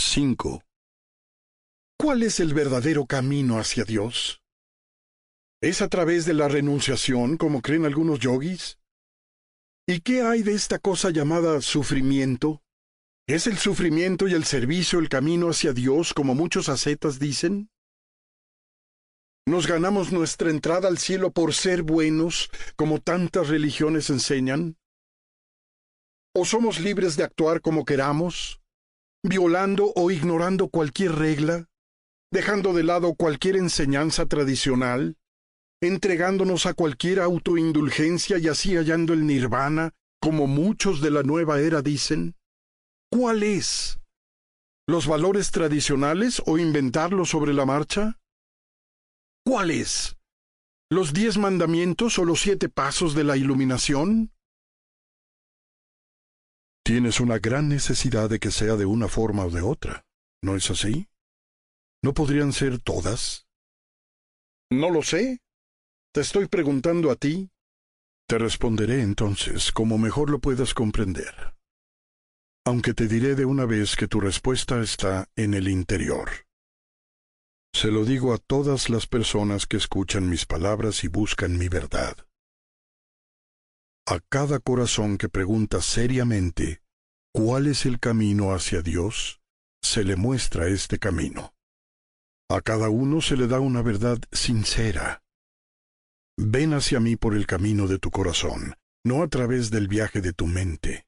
5. ¿Cuál es el verdadero camino hacia Dios? ¿Es a través de la renunciación, como creen algunos yogis? ¿Y qué hay de esta cosa llamada sufrimiento? ¿Es el sufrimiento y el servicio el camino hacia Dios, como muchos ascetas dicen? ¿Nos ganamos nuestra entrada al cielo por ser buenos, como tantas religiones enseñan? ¿O somos libres de actuar como queramos, violando o ignorando cualquier regla, dejando de lado cualquier enseñanza tradicional, entregándonos a cualquier autoindulgencia y así hallando el nirvana, como muchos de la nueva era dicen? ¿Cuál es? ¿Los valores tradicionales o inventarlos sobre la marcha? ¿Cuál es? ¿Los diez mandamientos o los siete pasos de la iluminación? Tienes una gran necesidad de que sea de una forma o de otra, ¿no es así? ¿No podrían ser todas? No lo sé. Te estoy preguntando a ti. Te responderé entonces como mejor lo puedas comprender. Aunque te diré de una vez que tu respuesta está en el interior. Se lo digo a todas las personas que escuchan mis palabras y buscan mi verdad. A cada corazón que pregunta seriamente cuál es el camino hacia Dios, se le muestra este camino. A cada uno se le da una verdad sincera. Ven hacia mí por el camino de tu corazón, no a través del viaje de tu mente.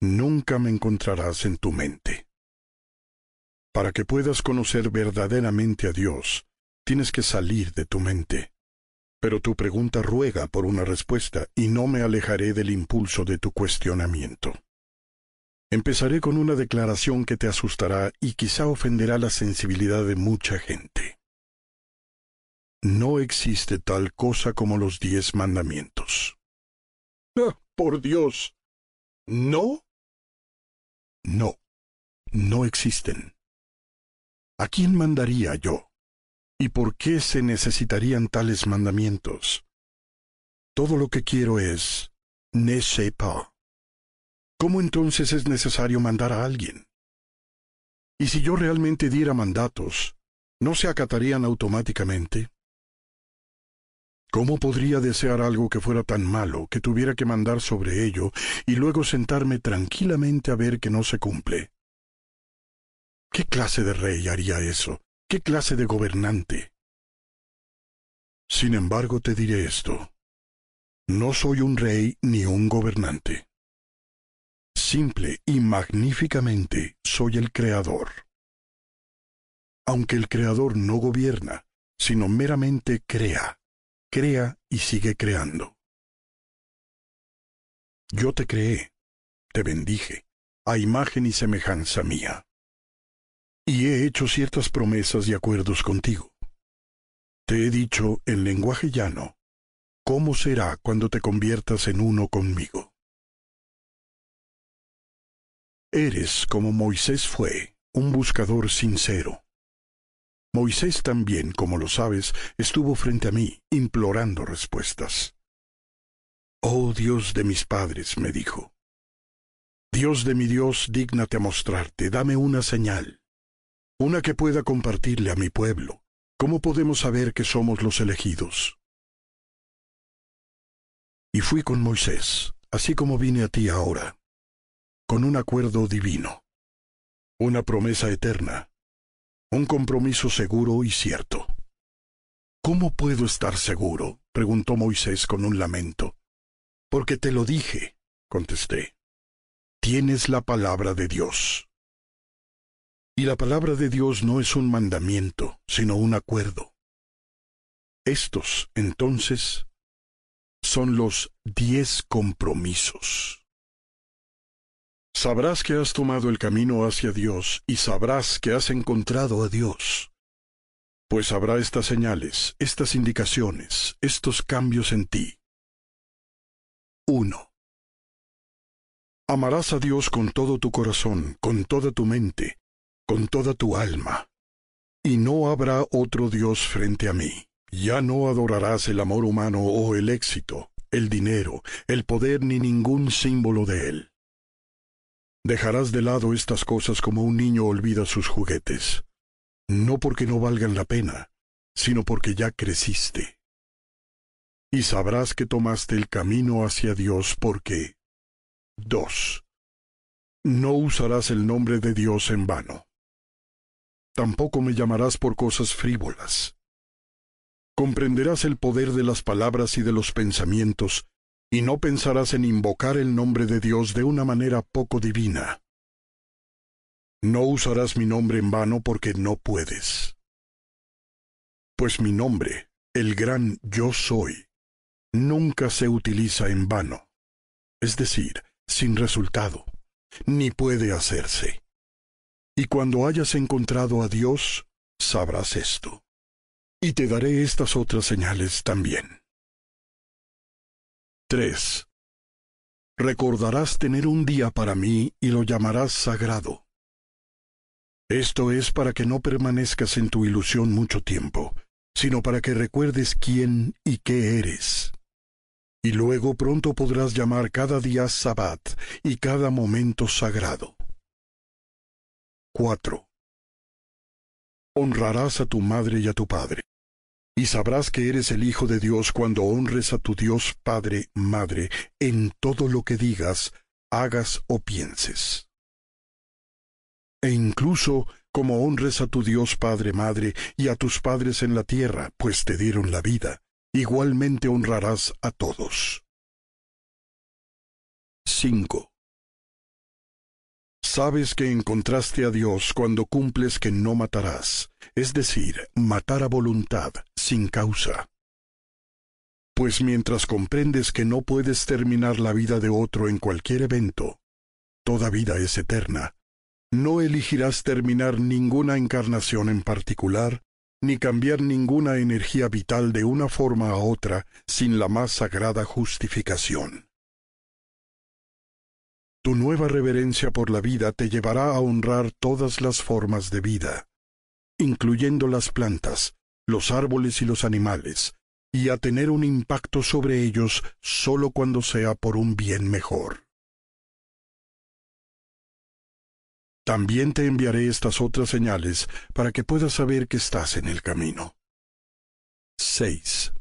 Nunca me encontrarás en tu mente. Para que puedas conocer verdaderamente a Dios, tienes que salir de tu mente. Pero tu pregunta ruega por una respuesta y no me alejaré del impulso de tu cuestionamiento. Empezaré con una declaración que te asustará y quizá ofenderá la sensibilidad de mucha gente. No existe tal cosa como los diez mandamientos. ¡Ah, por Dios! ¿No? No, no existen. ¿A quién mandaría yo? ¿Y por qué se necesitarían tales mandamientos? Todo lo que quiero es ne sais pas. ¿Cómo entonces es necesario mandar a alguien? ¿Y si yo realmente diera mandatos, no se acatarían automáticamente? ¿Cómo podría desear algo que fuera tan malo que tuviera que mandar sobre ello y luego sentarme tranquilamente a ver que no se cumple? ¿Qué clase de rey haría eso? ¿Qué clase de gobernante? Sin embargo, te diré esto. No soy un rey ni un gobernante simple y magníficamente soy el Creador. Aunque el Creador no gobierna, sino meramente crea, crea y sigue creando. Yo te creé, te bendije, a imagen y semejanza mía. Y he hecho ciertas promesas y acuerdos contigo. Te he dicho en lenguaje llano, cómo será cuando te conviertas en uno conmigo. Eres como Moisés fue, un buscador sincero. Moisés también, como lo sabes, estuvo frente a mí, implorando respuestas. Oh Dios de mis padres, me dijo. Dios de mi Dios, dígnate a mostrarte, dame una señal, una que pueda compartirle a mi pueblo. ¿Cómo podemos saber que somos los elegidos? Y fui con Moisés, así como vine a ti ahora con un acuerdo divino, una promesa eterna, un compromiso seguro y cierto. ¿Cómo puedo estar seguro? preguntó Moisés con un lamento. Porque te lo dije, contesté. Tienes la palabra de Dios. Y la palabra de Dios no es un mandamiento, sino un acuerdo. Estos, entonces, son los diez compromisos. Sabrás que has tomado el camino hacia Dios y sabrás que has encontrado a Dios. Pues habrá estas señales, estas indicaciones, estos cambios en ti. 1. Amarás a Dios con todo tu corazón, con toda tu mente, con toda tu alma. Y no habrá otro Dios frente a mí. Ya no adorarás el amor humano o el éxito, el dinero, el poder ni ningún símbolo de él. Dejarás de lado estas cosas como un niño olvida sus juguetes, no porque no valgan la pena, sino porque ya creciste. Y sabrás que tomaste el camino hacia Dios porque 2. No usarás el nombre de Dios en vano. Tampoco me llamarás por cosas frívolas. Comprenderás el poder de las palabras y de los pensamientos, y no pensarás en invocar el nombre de Dios de una manera poco divina. No usarás mi nombre en vano porque no puedes. Pues mi nombre, el gran yo soy, nunca se utiliza en vano, es decir, sin resultado, ni puede hacerse. Y cuando hayas encontrado a Dios, sabrás esto. Y te daré estas otras señales también. 3. Recordarás tener un día para mí y lo llamarás sagrado. Esto es para que no permanezcas en tu ilusión mucho tiempo, sino para que recuerdes quién y qué eres y luego pronto podrás llamar cada día Sabbat y cada momento sagrado. 4. Honrarás a tu madre y a tu padre, y sabrás que eres el Hijo de Dios cuando honres a tu Dios Padre, Madre, en todo lo que digas, hagas o pienses. E incluso como honres a tu Dios Padre, Madre, y a tus padres en la tierra, pues te dieron la vida, igualmente honrarás a todos. 5. Sabes que encontraste a Dios cuando cumples que no matarás, es decir, matar a voluntad, sin causa. Pues mientras comprendes que no puedes terminar la vida de otro en cualquier evento, toda vida es eterna, no elegirás terminar ninguna encarnación en particular ni cambiar ninguna energía vital de una forma a otra sin la más sagrada justificación. Tu nueva reverencia por la vida te llevará a honrar todas las formas de vida, incluyendo las plantas, los árboles y los animales, y a tener un impacto sobre ellos solo cuando sea por un bien mejor. También te enviaré estas otras señales para que puedas saber que estás en el camino. 6.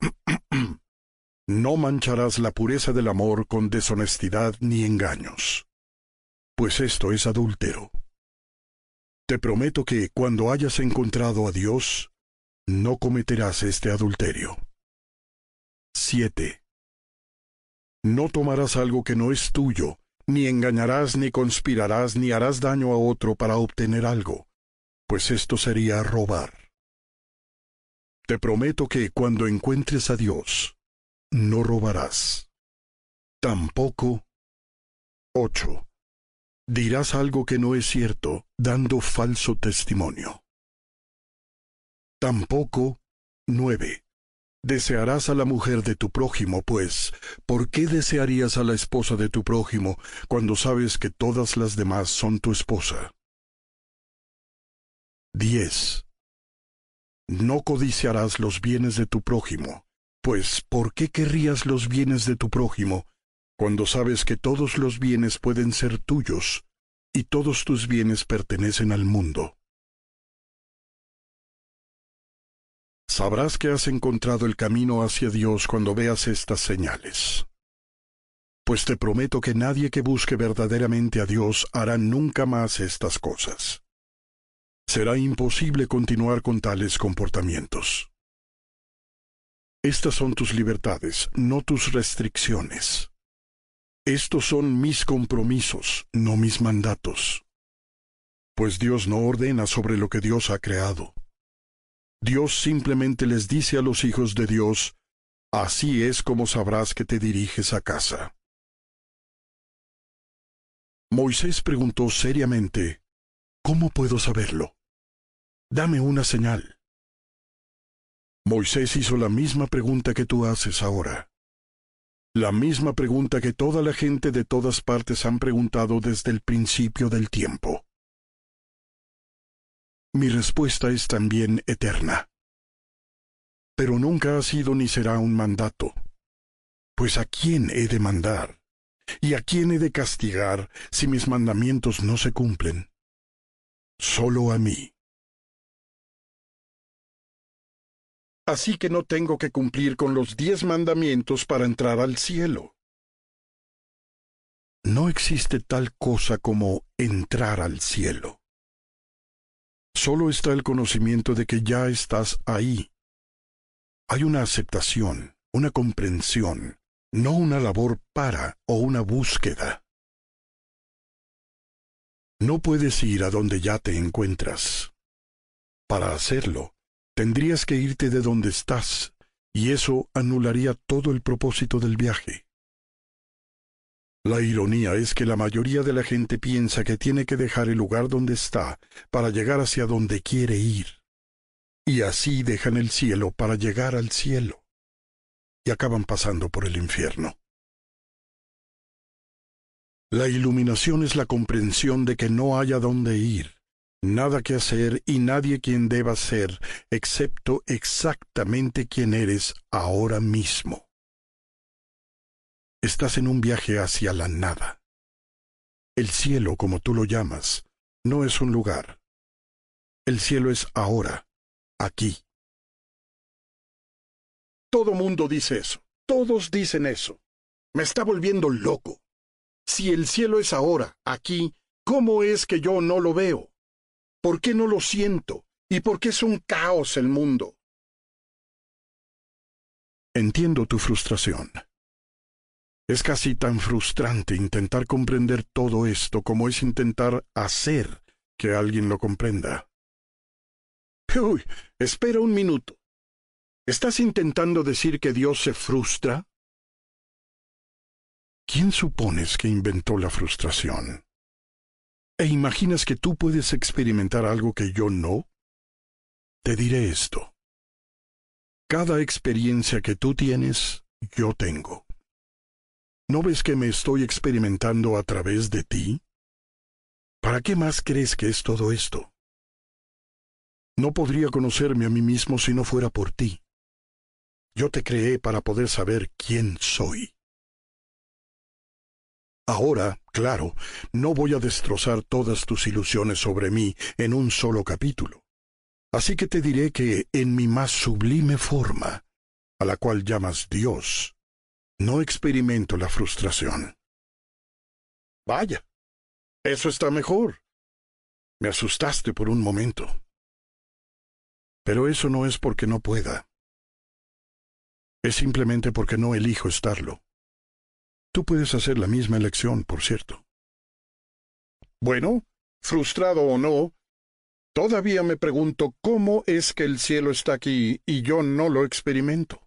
no mancharás la pureza del amor con deshonestidad ni engaños, pues esto es adúltero. Te prometo que cuando hayas encontrado a Dios, no cometerás este adulterio. 7. No tomarás algo que no es tuyo, ni engañarás, ni conspirarás, ni harás daño a otro para obtener algo, pues esto sería robar. Te prometo que cuando encuentres a Dios, no robarás. Tampoco. 8. Dirás algo que no es cierto, dando falso testimonio. Tampoco. 9. Desearás a la mujer de tu prójimo, pues, ¿por qué desearías a la esposa de tu prójimo cuando sabes que todas las demás son tu esposa? 10. No codiciarás los bienes de tu prójimo, pues ¿por qué querrías los bienes de tu prójimo cuando sabes que todos los bienes pueden ser tuyos y todos tus bienes pertenecen al mundo? Sabrás que has encontrado el camino hacia Dios cuando veas estas señales. Pues te prometo que nadie que busque verdaderamente a Dios hará nunca más estas cosas. Será imposible continuar con tales comportamientos. Estas son tus libertades, no tus restricciones. Estos son mis compromisos, no mis mandatos. Pues Dios no ordena sobre lo que Dios ha creado. Dios simplemente les dice a los hijos de Dios, así es como sabrás que te diriges a casa. Moisés preguntó seriamente, ¿Cómo puedo saberlo? Dame una señal. Moisés hizo la misma pregunta que tú haces ahora. La misma pregunta que toda la gente de todas partes han preguntado desde el principio del tiempo mi respuesta es también eterna. Pero nunca ha sido ni será un mandato. Pues a quién he de mandar? ¿Y a quién he de castigar si mis mandamientos no se cumplen? Solo a mí. Así que no tengo que cumplir con los diez mandamientos para entrar al cielo. No existe tal cosa como entrar al cielo. Solo está el conocimiento de que ya estás ahí. Hay una aceptación, una comprensión, no una labor para o una búsqueda. No puedes ir a donde ya te encuentras. Para hacerlo, tendrías que irte de donde estás, y eso anularía todo el propósito del viaje. La ironía es que la mayoría de la gente piensa que tiene que dejar el lugar donde está para llegar hacia donde quiere ir. Y así dejan el cielo para llegar al cielo y acaban pasando por el infierno. La iluminación es la comprensión de que no hay a dónde ir, nada que hacer y nadie quien deba ser, excepto exactamente quien eres ahora mismo. Estás en un viaje hacia la nada. El cielo, como tú lo llamas, no es un lugar. El cielo es ahora, aquí. Todo mundo dice eso. Todos dicen eso. Me está volviendo loco. Si el cielo es ahora, aquí, ¿cómo es que yo no lo veo? ¿Por qué no lo siento? ¿Y por qué es un caos el mundo? Entiendo tu frustración. Es casi tan frustrante intentar comprender todo esto como es intentar hacer que alguien lo comprenda. Uy, espera un minuto. ¿Estás intentando decir que Dios se frustra? ¿Quién supones que inventó la frustración? ¿E imaginas que tú puedes experimentar algo que yo no? Te diré esto. Cada experiencia que tú tienes, yo tengo. ¿No ves que me estoy experimentando a través de ti? ¿Para qué más crees que es todo esto? No podría conocerme a mí mismo si no fuera por ti. Yo te creé para poder saber quién soy. Ahora, claro, no voy a destrozar todas tus ilusiones sobre mí en un solo capítulo. Así que te diré que en mi más sublime forma, a la cual llamas Dios, no experimento la frustración. Vaya, eso está mejor. Me asustaste por un momento. Pero eso no es porque no pueda. Es simplemente porque no elijo estarlo. Tú puedes hacer la misma elección, por cierto. Bueno, frustrado o no, todavía me pregunto cómo es que el cielo está aquí y yo no lo experimento.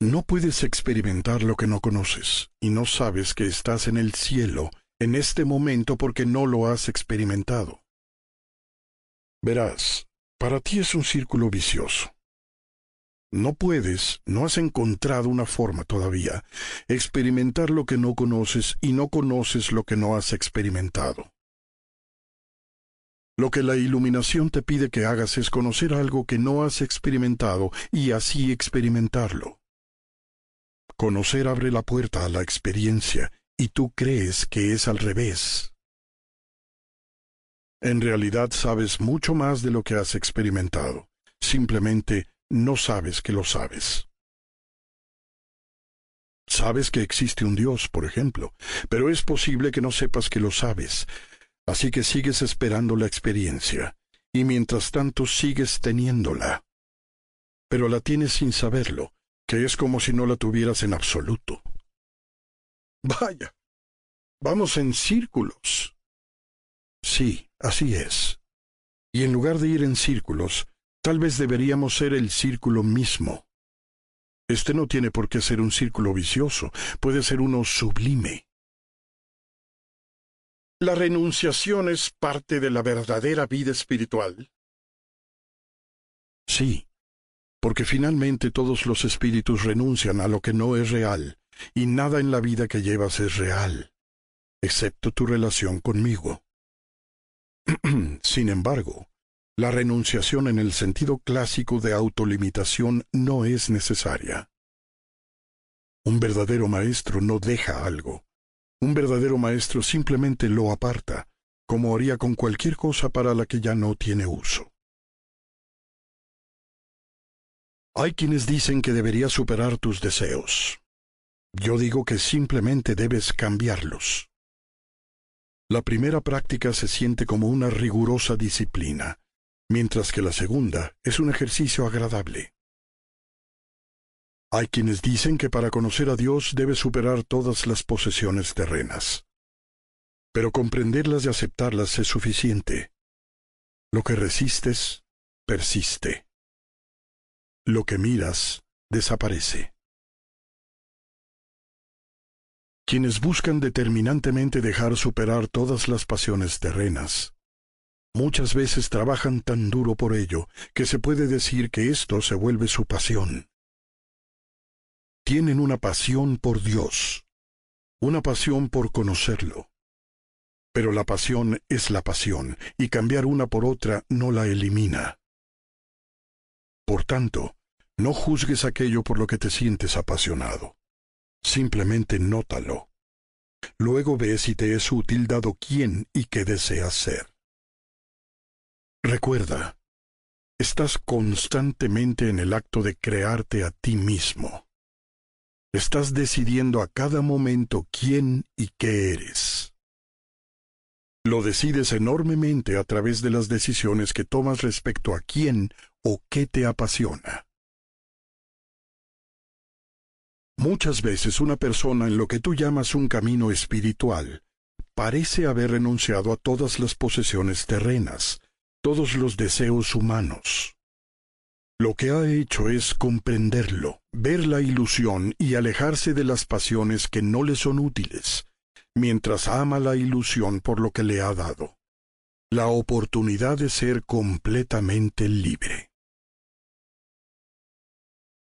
No puedes experimentar lo que no conoces, y no sabes que estás en el cielo en este momento porque no lo has experimentado. Verás, para ti es un círculo vicioso. No puedes, no has encontrado una forma todavía, experimentar lo que no conoces y no conoces lo que no has experimentado. Lo que la iluminación te pide que hagas es conocer algo que no has experimentado y así experimentarlo. Conocer abre la puerta a la experiencia y tú crees que es al revés. En realidad sabes mucho más de lo que has experimentado. Simplemente no sabes que lo sabes. Sabes que existe un Dios, por ejemplo, pero es posible que no sepas que lo sabes, así que sigues esperando la experiencia, y mientras tanto sigues teniéndola. Pero la tienes sin saberlo, que es como si no la tuvieras en absoluto. Vaya, vamos en círculos. Sí, así es. Y en lugar de ir en círculos, Tal vez deberíamos ser el círculo mismo. Este no tiene por qué ser un círculo vicioso, puede ser uno sublime. ¿La renunciación es parte de la verdadera vida espiritual? Sí, porque finalmente todos los espíritus renuncian a lo que no es real, y nada en la vida que llevas es real, excepto tu relación conmigo. Sin embargo, la renunciación en el sentido clásico de autolimitación no es necesaria. Un verdadero maestro no deja algo. Un verdadero maestro simplemente lo aparta, como haría con cualquier cosa para la que ya no tiene uso. Hay quienes dicen que deberías superar tus deseos. Yo digo que simplemente debes cambiarlos. La primera práctica se siente como una rigurosa disciplina, mientras que la segunda es un ejercicio agradable. Hay quienes dicen que para conocer a Dios debes superar todas las posesiones terrenas. Pero comprenderlas y aceptarlas es suficiente. Lo que resistes, persiste. Lo que miras, desaparece. Quienes buscan determinantemente dejar superar todas las pasiones terrenas, muchas veces trabajan tan duro por ello que se puede decir que esto se vuelve su pasión. Tienen una pasión por Dios, una pasión por conocerlo. Pero la pasión es la pasión, y cambiar una por otra no la elimina. Por tanto, no juzgues aquello por lo que te sientes apasionado. Simplemente nótalo. Luego ve si te es útil dado quién y qué deseas ser. Recuerda, estás constantemente en el acto de crearte a ti mismo. Estás decidiendo a cada momento quién y qué eres. Lo decides enormemente a través de las decisiones que tomas respecto a quién o qué te apasiona. Muchas veces una persona en lo que tú llamas un camino espiritual parece haber renunciado a todas las posesiones terrenas, todos los deseos humanos. Lo que ha hecho es comprenderlo, ver la ilusión y alejarse de las pasiones que no le son útiles, mientras ama la ilusión por lo que le ha dado, la oportunidad de ser completamente libre.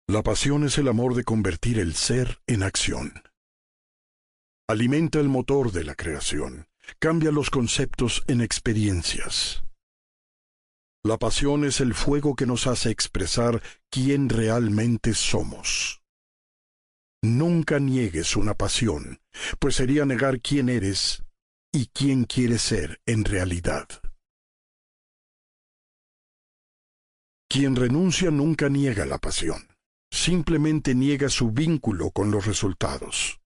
La pasión es el amor de convertir el ser en acción. Alimenta el motor de la creación, cambia los conceptos en experiencias. La pasión es el fuego que nos hace expresar quién realmente somos. Nunca niegues una pasión, pues sería negar quién eres y quién quieres ser en realidad. Quien renuncia nunca niega la pasión simplemente niega su vínculo con los resultados.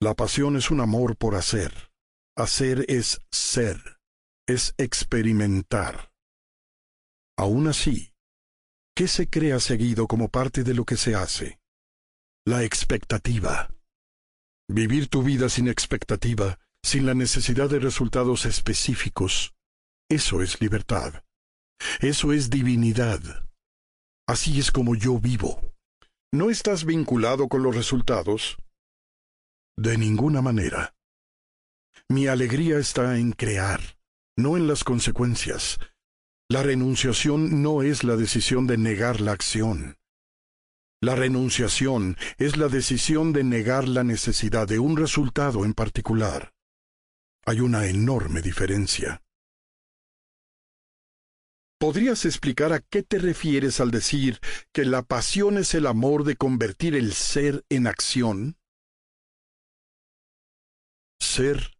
La pasión es un amor por hacer. Hacer es ser, es experimentar. Aún así, ¿qué se crea seguido como parte de lo que se hace? La expectativa. Vivir tu vida sin expectativa, sin la necesidad de resultados específicos, eso es libertad. Eso es divinidad. Así es como yo vivo. ¿No estás vinculado con los resultados? De ninguna manera. Mi alegría está en crear, no en las consecuencias. La renunciación no es la decisión de negar la acción. La renunciación es la decisión de negar la necesidad de un resultado en particular. Hay una enorme diferencia. ¿Podrías explicar a qué te refieres al decir que la pasión es el amor de convertir el ser en acción? Ser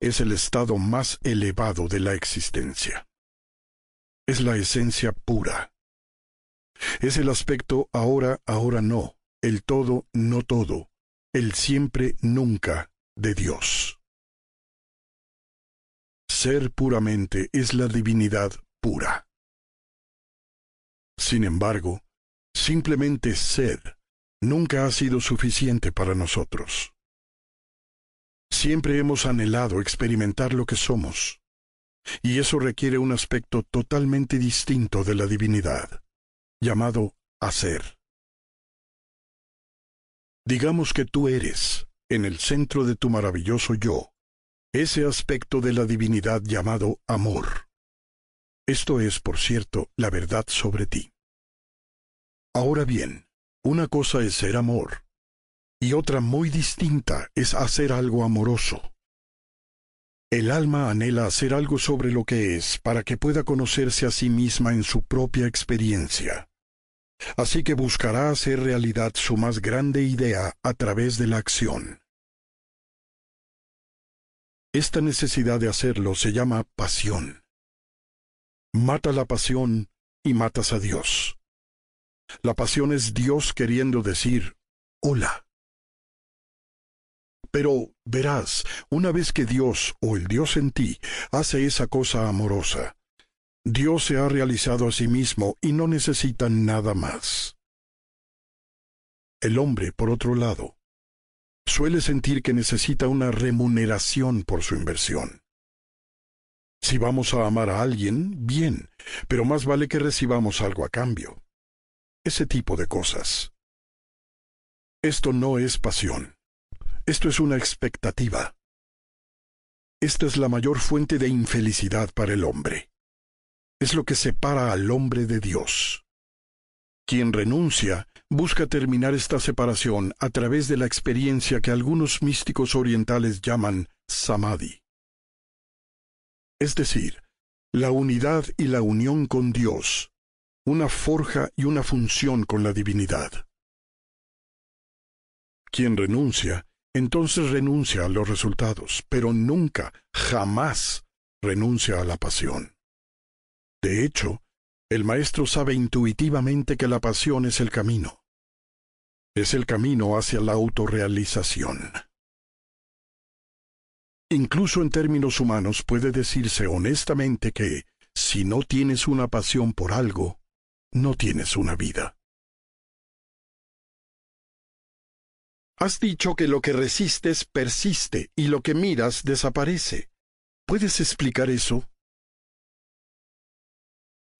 es el estado más elevado de la existencia. Es la esencia pura. Es el aspecto ahora, ahora no, el todo, no todo, el siempre, nunca de Dios. Ser puramente es la divinidad pura. Sin embargo, simplemente ser nunca ha sido suficiente para nosotros. Siempre hemos anhelado experimentar lo que somos, y eso requiere un aspecto totalmente distinto de la divinidad, llamado hacer. Digamos que tú eres, en el centro de tu maravilloso yo, ese aspecto de la divinidad llamado amor. Esto es, por cierto, la verdad sobre ti. Ahora bien, una cosa es ser amor, y otra muy distinta es hacer algo amoroso. El alma anhela hacer algo sobre lo que es para que pueda conocerse a sí misma en su propia experiencia. Así que buscará hacer realidad su más grande idea a través de la acción. Esta necesidad de hacerlo se llama pasión. Mata la pasión y matas a Dios. La pasión es Dios queriendo decir, hola. Pero verás, una vez que Dios o el Dios en ti hace esa cosa amorosa, Dios se ha realizado a sí mismo y no necesita nada más. El hombre, por otro lado, suele sentir que necesita una remuneración por su inversión. Si vamos a amar a alguien, bien, pero más vale que recibamos algo a cambio. Ese tipo de cosas. Esto no es pasión. Esto es una expectativa. Esta es la mayor fuente de infelicidad para el hombre. Es lo que separa al hombre de Dios. Quien renuncia busca terminar esta separación a través de la experiencia que algunos místicos orientales llaman samadhi. Es decir, la unidad y la unión con Dios, una forja y una función con la divinidad. Quien renuncia, entonces renuncia a los resultados, pero nunca, jamás renuncia a la pasión. De hecho, el maestro sabe intuitivamente que la pasión es el camino. Es el camino hacia la autorrealización. Incluso en términos humanos puede decirse honestamente que, si no tienes una pasión por algo, no tienes una vida. Has dicho que lo que resistes persiste y lo que miras desaparece. ¿Puedes explicar eso?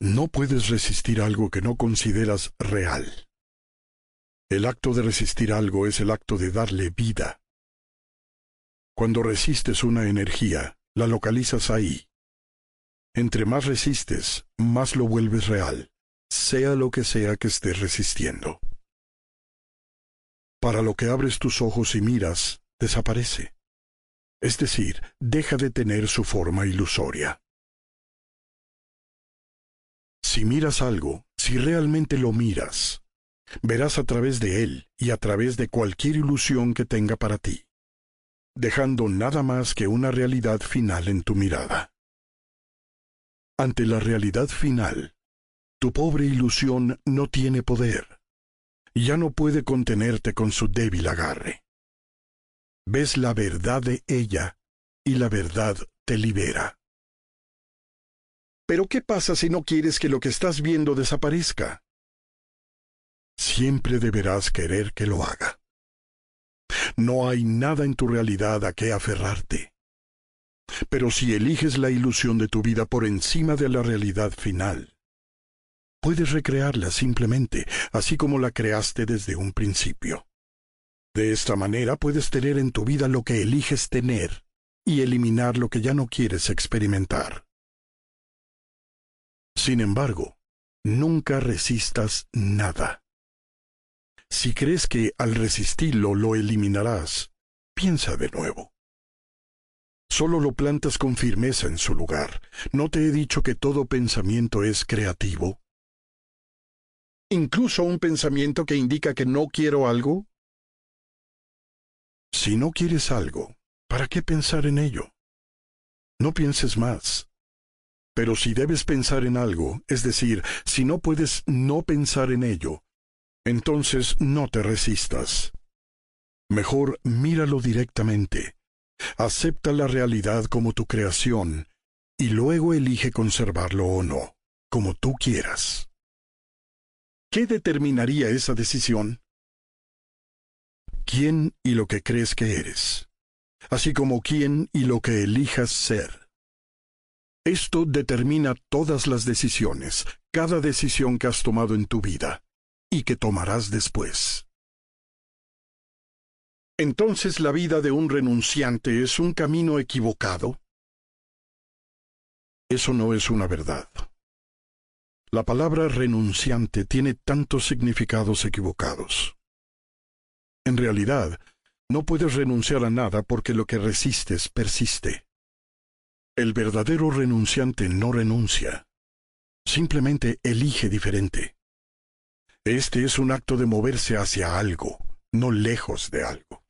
No puedes resistir algo que no consideras real. El acto de resistir algo es el acto de darle vida. Cuando resistes una energía, la localizas ahí. Entre más resistes, más lo vuelves real, sea lo que sea que estés resistiendo. Para lo que abres tus ojos y miras, desaparece. Es decir, deja de tener su forma ilusoria. Si miras algo, si realmente lo miras, verás a través de él y a través de cualquier ilusión que tenga para ti, dejando nada más que una realidad final en tu mirada. Ante la realidad final, tu pobre ilusión no tiene poder. Ya no puede contenerte con su débil agarre. Ves la verdad de ella y la verdad te libera. Pero ¿qué pasa si no quieres que lo que estás viendo desaparezca? Siempre deberás querer que lo haga. No hay nada en tu realidad a qué aferrarte. Pero si eliges la ilusión de tu vida por encima de la realidad final, puedes recrearla simplemente, así como la creaste desde un principio. De esta manera puedes tener en tu vida lo que eliges tener y eliminar lo que ya no quieres experimentar. Sin embargo, nunca resistas nada. Si crees que al resistirlo lo eliminarás, piensa de nuevo. Solo lo plantas con firmeza en su lugar. ¿No te he dicho que todo pensamiento es creativo? ¿Incluso un pensamiento que indica que no quiero algo? Si no quieres algo, ¿para qué pensar en ello? No pienses más. Pero si debes pensar en algo, es decir, si no puedes no pensar en ello, entonces no te resistas. Mejor míralo directamente. Acepta la realidad como tu creación y luego elige conservarlo o no, como tú quieras. ¿Qué determinaría esa decisión? ¿Quién y lo que crees que eres? Así como quién y lo que elijas ser. Esto determina todas las decisiones, cada decisión que has tomado en tu vida y que tomarás después. Entonces la vida de un renunciante es un camino equivocado. Eso no es una verdad. La palabra renunciante tiene tantos significados equivocados. En realidad, no puedes renunciar a nada porque lo que resistes persiste. El verdadero renunciante no renuncia, simplemente elige diferente. Este es un acto de moverse hacia algo, no lejos de algo.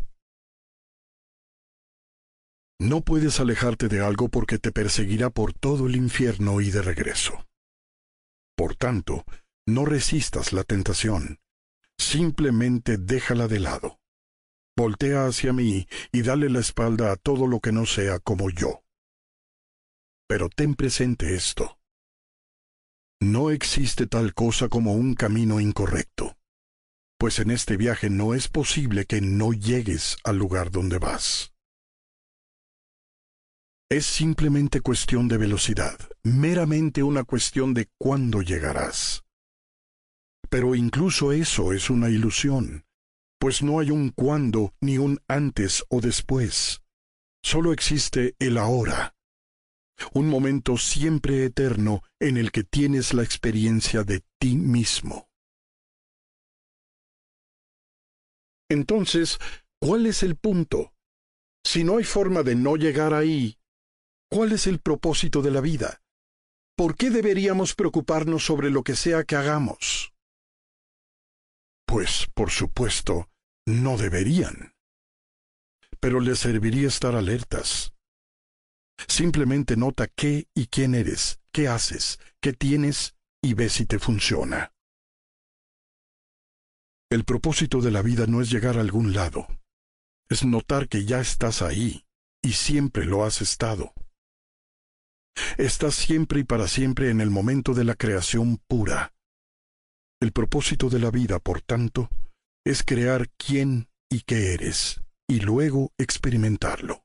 No puedes alejarte de algo porque te perseguirá por todo el infierno y de regreso. Por tanto, no resistas la tentación, simplemente déjala de lado. Voltea hacia mí y dale la espalda a todo lo que no sea como yo. Pero ten presente esto. No existe tal cosa como un camino incorrecto, pues en este viaje no es posible que no llegues al lugar donde vas. Es simplemente cuestión de velocidad, meramente una cuestión de cuándo llegarás. Pero incluso eso es una ilusión, pues no hay un cuándo ni un antes o después. Solo existe el ahora, un momento siempre eterno en el que tienes la experiencia de ti mismo. Entonces, ¿cuál es el punto? Si no hay forma de no llegar ahí, ¿cuál es el propósito de la vida? ¿Por qué deberíamos preocuparnos sobre lo que sea que hagamos? Pues, por supuesto, no deberían. Pero les serviría estar alertas. Simplemente nota qué y quién eres, qué haces, qué tienes y ve si te funciona. El propósito de la vida no es llegar a algún lado, es notar que ya estás ahí y siempre lo has estado. Estás siempre y para siempre en el momento de la creación pura, el propósito de la vida, por tanto, es crear quién y qué eres, y luego experimentarlo.